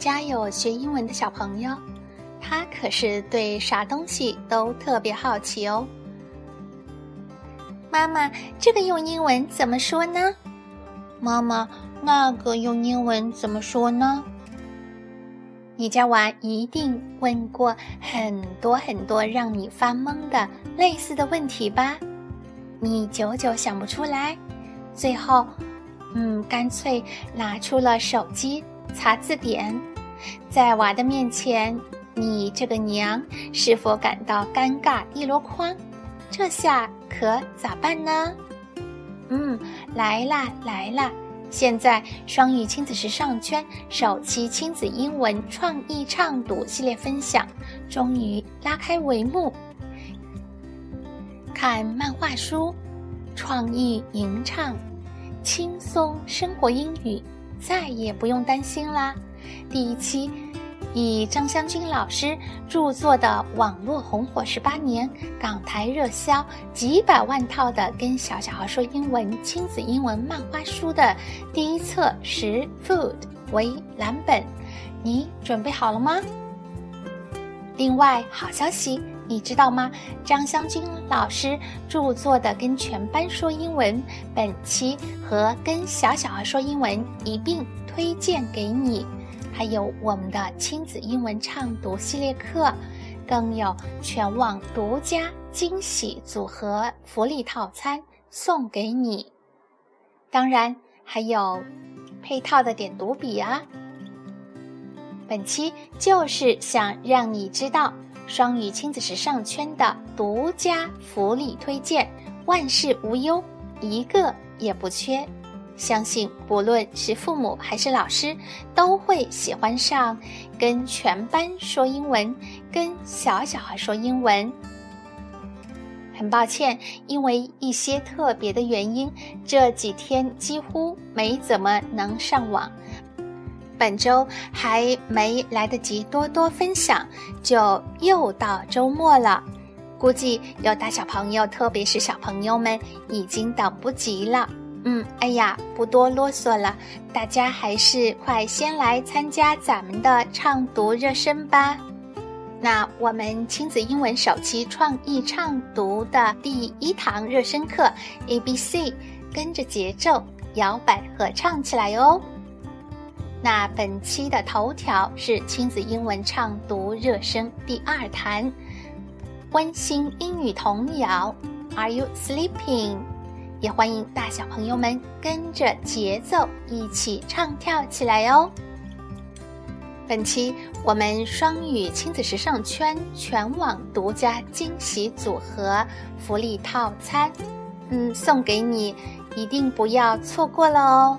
家有学英文的小朋友，他可是对啥东西都特别好奇哦。妈妈，这个用英文怎么说呢？妈妈，那个用英文怎么说呢？你家娃一定问过很多很多让你发懵的类似的问题吧？你久久想不出来，最后，嗯，干脆拿出了手机查字典。在娃的面前，你这个娘是否感到尴尬一箩筐？这下可咋办呢？嗯，来啦来啦！现在双语亲子时尚圈首期亲子英文创意畅读系列分享终于拉开帷幕。看漫画书，创意吟唱，轻松生活英语，再也不用担心啦！第一期。以张湘军老师著作的网络红火十八年、港台热销几百万套的《跟小小孩说英文》亲子英文漫画书的第一册《食 Food》为蓝本，你准备好了吗？另外，好消息，你知道吗？张湘军老师著作的《跟全班说英文》本期和《跟小小孩说英文》一并推荐给你。还有我们的亲子英文畅读系列课，更有全网独家惊喜组合福利套餐送给你。当然还有配套的点读笔啊！本期就是想让你知道双语亲子时尚圈的独家福利推荐，万事无忧，一个也不缺。相信不论是父母还是老师，都会喜欢上跟全班说英文，跟小小孩说英文。很抱歉，因为一些特别的原因，这几天几乎没怎么能上网。本周还没来得及多多分享，就又到周末了。估计有大小朋友，特别是小朋友们，已经等不及了。嗯，哎呀，不多啰嗦了，大家还是快先来参加咱们的畅读热身吧。那我们亲子英文首期创意畅读的第一堂热身课 A B C，跟着节奏摇摆合唱起来哦。那本期的头条是亲子英文畅读热身第二弹，温馨英语童谣，Are you sleeping？也欢迎大小朋友们跟着节奏一起唱跳起来哦！本期我们双语亲子时尚圈全网独家惊喜组合福利套餐，嗯，送给你，一定不要错过了哦！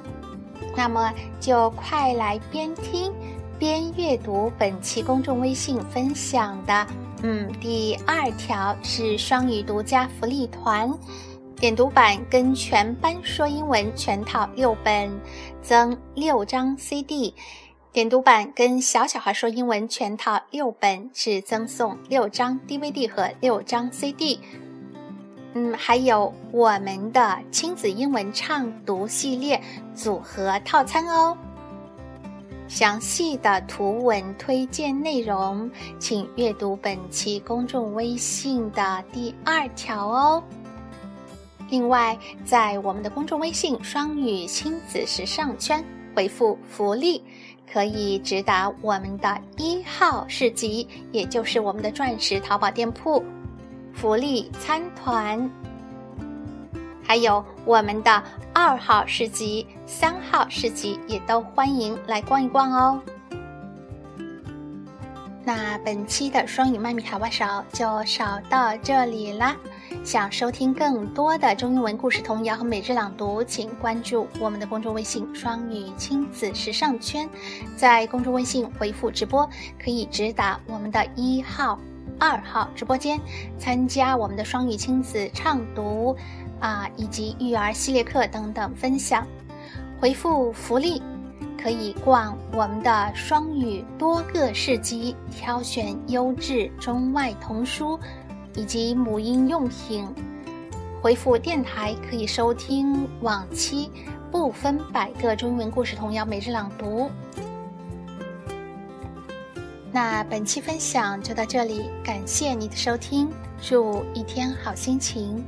那么就快来边听边阅读本期公众微信分享的，嗯，第二条是双语独家福利团。点读版跟全班说英文全套六本，增六张 CD；点读版跟小小孩说英文全套六本，是赠送六张 DVD 和六张 CD。嗯，还有我们的亲子英文唱读系列组合套餐哦。详细的图文推荐内容，请阅读本期公众微信的第二条哦。另外，在我们的公众微信“双语亲子时尚圈”回复“福利”，可以直达我们的一号市集，也就是我们的钻石淘宝店铺福利参团。还有我们的二号市集、三号市集，也都欢迎来逛一逛哦。那本期的双语麦米塔哇少就少到这里啦。想收听更多的中英文故事童谣和每日朗读，请关注我们的公众微信“双语亲子时尚圈”。在公众微信回复“直播”，可以直达我们的一号、二号直播间，参加我们的双语亲子畅读啊，以及育儿系列课等等分享。回复福利，可以逛我们的双语多个市集，挑选优质中外童书。以及母婴用品，回复电台可以收听往期不分百个中文故事童谣每日朗读。那本期分享就到这里，感谢你的收听，祝一天好心情。